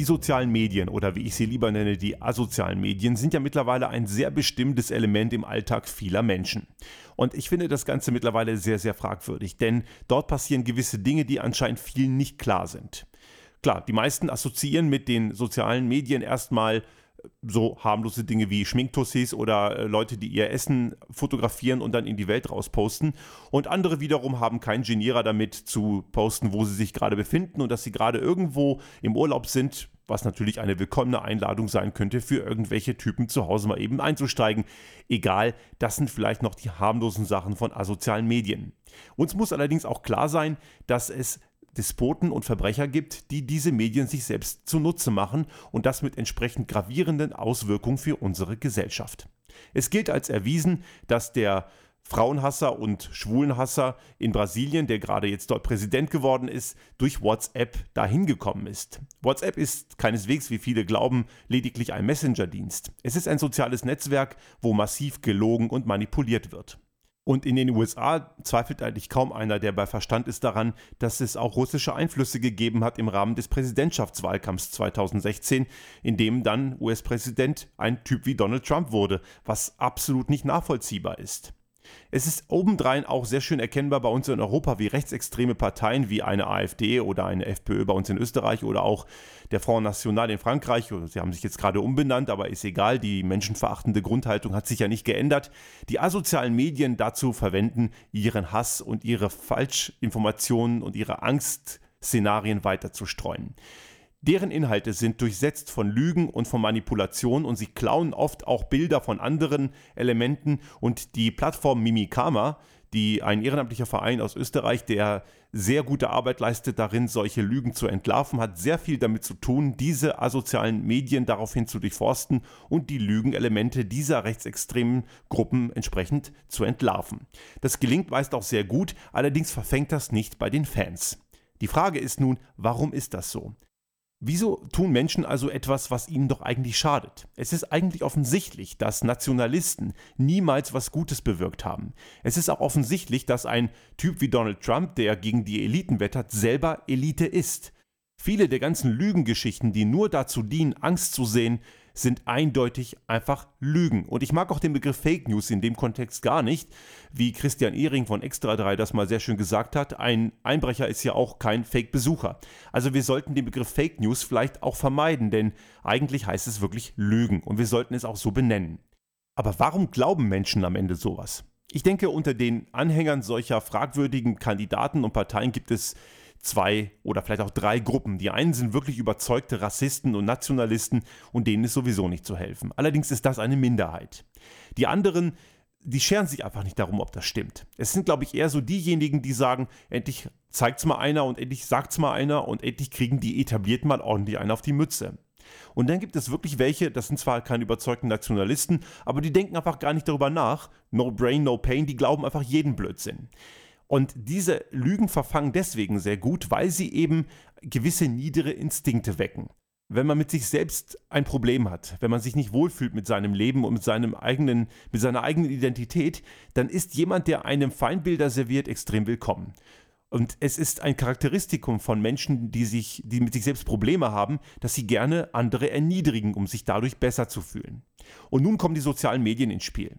Die sozialen Medien oder wie ich sie lieber nenne, die asozialen Medien sind ja mittlerweile ein sehr bestimmtes Element im Alltag vieler Menschen. Und ich finde das Ganze mittlerweile sehr, sehr fragwürdig, denn dort passieren gewisse Dinge, die anscheinend vielen nicht klar sind. Klar, die meisten assoziieren mit den sozialen Medien erstmal so harmlose Dinge wie Schminktussis oder äh, Leute, die ihr Essen fotografieren und dann in die Welt rausposten. Und andere wiederum haben keinen Genierer damit zu posten, wo sie sich gerade befinden und dass sie gerade irgendwo im Urlaub sind, was natürlich eine willkommene Einladung sein könnte, für irgendwelche Typen zu Hause mal eben einzusteigen. Egal, das sind vielleicht noch die harmlosen Sachen von asozialen Medien. Uns muss allerdings auch klar sein, dass es Despoten und Verbrecher gibt, die diese Medien sich selbst zunutze machen und das mit entsprechend gravierenden Auswirkungen für unsere Gesellschaft. Es gilt als erwiesen, dass der Frauenhasser und Schwulenhasser in Brasilien, der gerade jetzt dort Präsident geworden ist, durch WhatsApp dahin gekommen ist. WhatsApp ist keineswegs, wie viele glauben, lediglich ein Messenger-Dienst. Es ist ein soziales Netzwerk, wo massiv gelogen und manipuliert wird. Und in den USA zweifelt eigentlich kaum einer, der bei Verstand ist, daran, dass es auch russische Einflüsse gegeben hat im Rahmen des Präsidentschaftswahlkampfs 2016, in dem dann US-Präsident ein Typ wie Donald Trump wurde, was absolut nicht nachvollziehbar ist. Es ist obendrein auch sehr schön erkennbar bei uns in Europa, wie rechtsextreme Parteien wie eine AfD oder eine FPÖ bei uns in Österreich oder auch der Front National in Frankreich, sie haben sich jetzt gerade umbenannt, aber ist egal, die menschenverachtende Grundhaltung hat sich ja nicht geändert, die asozialen Medien dazu verwenden, ihren Hass und ihre Falschinformationen und ihre Angstszenarien weiterzustreuen. Deren Inhalte sind durchsetzt von Lügen und von Manipulation und sie klauen oft auch Bilder von anderen Elementen und die Plattform Mimikama, die ein ehrenamtlicher Verein aus Österreich, der sehr gute Arbeit leistet darin, solche Lügen zu entlarven, hat sehr viel damit zu tun, diese asozialen Medien daraufhin zu durchforsten und die Lügenelemente dieser rechtsextremen Gruppen entsprechend zu entlarven. Das gelingt meist auch sehr gut, allerdings verfängt das nicht bei den Fans. Die Frage ist nun, warum ist das so? Wieso tun Menschen also etwas, was ihnen doch eigentlich schadet? Es ist eigentlich offensichtlich, dass Nationalisten niemals was Gutes bewirkt haben. Es ist auch offensichtlich, dass ein Typ wie Donald Trump, der gegen die Eliten wettert, selber Elite ist. Viele der ganzen Lügengeschichten, die nur dazu dienen, Angst zu sehen, sind eindeutig einfach Lügen. Und ich mag auch den Begriff Fake News in dem Kontext gar nicht, wie Christian Ehring von Extra 3 das mal sehr schön gesagt hat. Ein Einbrecher ist ja auch kein Fake-Besucher. Also wir sollten den Begriff Fake News vielleicht auch vermeiden, denn eigentlich heißt es wirklich Lügen und wir sollten es auch so benennen. Aber warum glauben Menschen am Ende sowas? Ich denke, unter den Anhängern solcher fragwürdigen Kandidaten und Parteien gibt es zwei oder vielleicht auch drei Gruppen. Die einen sind wirklich überzeugte Rassisten und Nationalisten und denen ist sowieso nicht zu helfen. Allerdings ist das eine Minderheit. Die anderen, die scheren sich einfach nicht darum, ob das stimmt. Es sind, glaube ich, eher so diejenigen, die sagen, endlich zeigt's mal einer und endlich sagt's mal einer und endlich kriegen die etablierten mal ordentlich einen auf die Mütze. Und dann gibt es wirklich welche, das sind zwar keine überzeugten Nationalisten, aber die denken einfach gar nicht darüber nach. No brain, no pain, die glauben einfach jeden Blödsinn. Und diese Lügen verfangen deswegen sehr gut, weil sie eben gewisse niedere Instinkte wecken. Wenn man mit sich selbst ein Problem hat, wenn man sich nicht wohlfühlt mit seinem Leben und mit seinem eigenen, mit seiner eigenen Identität, dann ist jemand, der einem Feindbilder serviert, extrem willkommen. Und es ist ein Charakteristikum von Menschen, die sich, die mit sich selbst Probleme haben, dass sie gerne andere erniedrigen, um sich dadurch besser zu fühlen. Und nun kommen die sozialen Medien ins Spiel.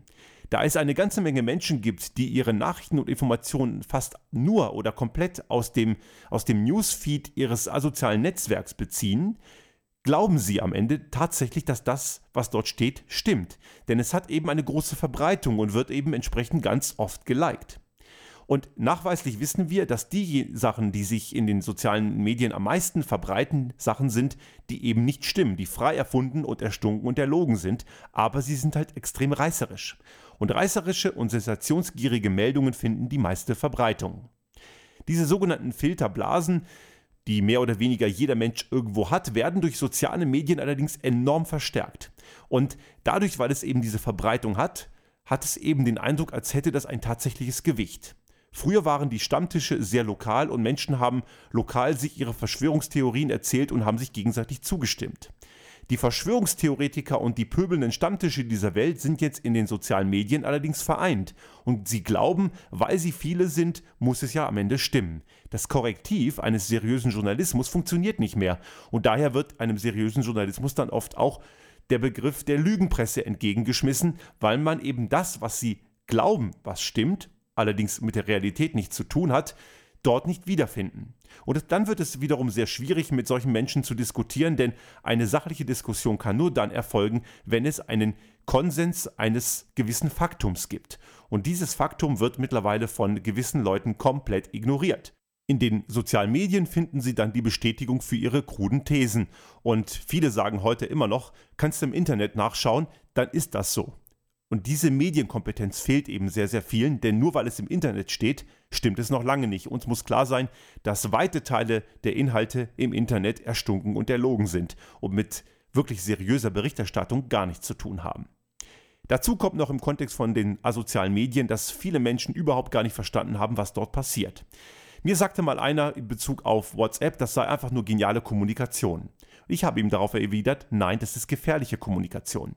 Da es eine ganze Menge Menschen gibt, die ihre Nachrichten und Informationen fast nur oder komplett aus dem, aus dem Newsfeed ihres asozialen Netzwerks beziehen, glauben sie am Ende tatsächlich, dass das, was dort steht, stimmt. Denn es hat eben eine große Verbreitung und wird eben entsprechend ganz oft geliked. Und nachweislich wissen wir, dass die Sachen, die sich in den sozialen Medien am meisten verbreiten, Sachen sind, die eben nicht stimmen, die frei erfunden und erstunken und erlogen sind, aber sie sind halt extrem reißerisch. Und reißerische und sensationsgierige Meldungen finden die meiste Verbreitung. Diese sogenannten Filterblasen, die mehr oder weniger jeder Mensch irgendwo hat, werden durch soziale Medien allerdings enorm verstärkt. Und dadurch, weil es eben diese Verbreitung hat, hat es eben den Eindruck, als hätte das ein tatsächliches Gewicht. Früher waren die Stammtische sehr lokal und Menschen haben lokal sich ihre Verschwörungstheorien erzählt und haben sich gegenseitig zugestimmt. Die Verschwörungstheoretiker und die pöbelnden Stammtische dieser Welt sind jetzt in den sozialen Medien allerdings vereint. Und sie glauben, weil sie viele sind, muss es ja am Ende stimmen. Das Korrektiv eines seriösen Journalismus funktioniert nicht mehr. Und daher wird einem seriösen Journalismus dann oft auch der Begriff der Lügenpresse entgegengeschmissen, weil man eben das, was sie glauben, was stimmt, allerdings mit der Realität nichts zu tun hat, dort nicht wiederfinden. Und dann wird es wiederum sehr schwierig, mit solchen Menschen zu diskutieren, denn eine sachliche Diskussion kann nur dann erfolgen, wenn es einen Konsens eines gewissen Faktums gibt. Und dieses Faktum wird mittlerweile von gewissen Leuten komplett ignoriert. In den sozialen Medien finden sie dann die Bestätigung für ihre kruden Thesen. Und viele sagen heute immer noch, kannst du im Internet nachschauen, dann ist das so. Und diese Medienkompetenz fehlt eben sehr, sehr vielen, denn nur weil es im Internet steht, stimmt es noch lange nicht. Uns muss klar sein, dass weite Teile der Inhalte im Internet erstunken und erlogen sind und mit wirklich seriöser Berichterstattung gar nichts zu tun haben. Dazu kommt noch im Kontext von den asozialen Medien, dass viele Menschen überhaupt gar nicht verstanden haben, was dort passiert. Mir sagte mal einer in Bezug auf WhatsApp, das sei einfach nur geniale Kommunikation. Ich habe ihm darauf erwidert, nein, das ist gefährliche Kommunikation.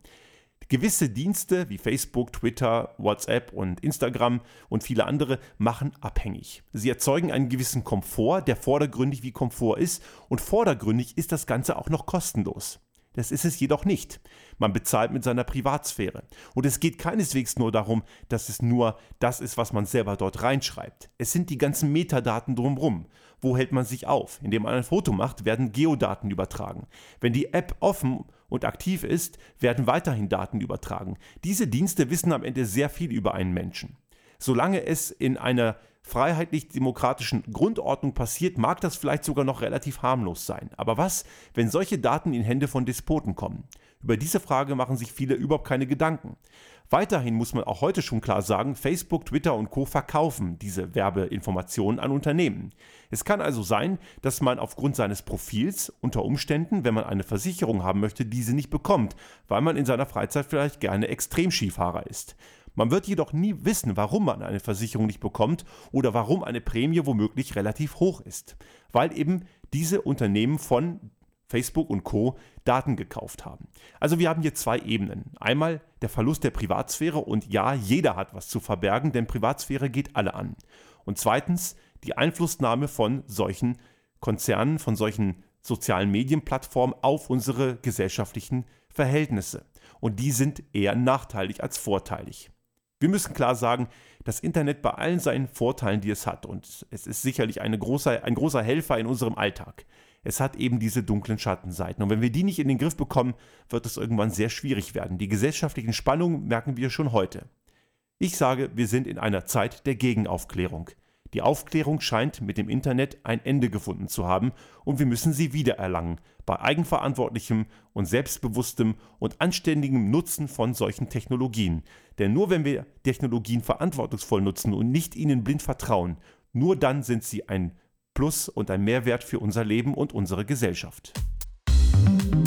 Gewisse Dienste wie Facebook, Twitter, WhatsApp und Instagram und viele andere machen abhängig. Sie erzeugen einen gewissen Komfort, der vordergründig wie Komfort ist und vordergründig ist das Ganze auch noch kostenlos. Das ist es jedoch nicht. Man bezahlt mit seiner Privatsphäre. Und es geht keineswegs nur darum, dass es nur das ist, was man selber dort reinschreibt. Es sind die ganzen Metadaten drumherum. Wo hält man sich auf? Indem man ein Foto macht, werden Geodaten übertragen. Wenn die App offen und aktiv ist, werden weiterhin Daten übertragen. Diese Dienste wissen am Ende sehr viel über einen Menschen. Solange es in einer freiheitlich-demokratischen Grundordnung passiert, mag das vielleicht sogar noch relativ harmlos sein. Aber was, wenn solche Daten in Hände von Despoten kommen? Über diese Frage machen sich viele überhaupt keine Gedanken. Weiterhin muss man auch heute schon klar sagen, Facebook, Twitter und Co verkaufen diese Werbeinformationen an Unternehmen. Es kann also sein, dass man aufgrund seines Profils unter Umständen, wenn man eine Versicherung haben möchte, diese nicht bekommt, weil man in seiner Freizeit vielleicht gerne Extremskifahrer ist. Man wird jedoch nie wissen, warum man eine Versicherung nicht bekommt oder warum eine Prämie womöglich relativ hoch ist, weil eben diese Unternehmen von Facebook und Co. Daten gekauft haben. Also wir haben hier zwei Ebenen. Einmal der Verlust der Privatsphäre und ja, jeder hat was zu verbergen, denn Privatsphäre geht alle an. Und zweitens die Einflussnahme von solchen Konzernen, von solchen sozialen Medienplattformen auf unsere gesellschaftlichen Verhältnisse. Und die sind eher nachteilig als vorteilig. Wir müssen klar sagen, das Internet bei allen seinen Vorteilen, die es hat, und es ist sicherlich große, ein großer Helfer in unserem Alltag, es hat eben diese dunklen Schattenseiten. Und wenn wir die nicht in den Griff bekommen, wird es irgendwann sehr schwierig werden. Die gesellschaftlichen Spannungen merken wir schon heute. Ich sage, wir sind in einer Zeit der Gegenaufklärung. Die Aufklärung scheint mit dem Internet ein Ende gefunden zu haben und wir müssen sie wiedererlangen, bei eigenverantwortlichem und selbstbewusstem und anständigem Nutzen von solchen Technologien. Denn nur wenn wir Technologien verantwortungsvoll nutzen und nicht ihnen blind vertrauen, nur dann sind sie ein Plus und ein Mehrwert für unser Leben und unsere Gesellschaft. Musik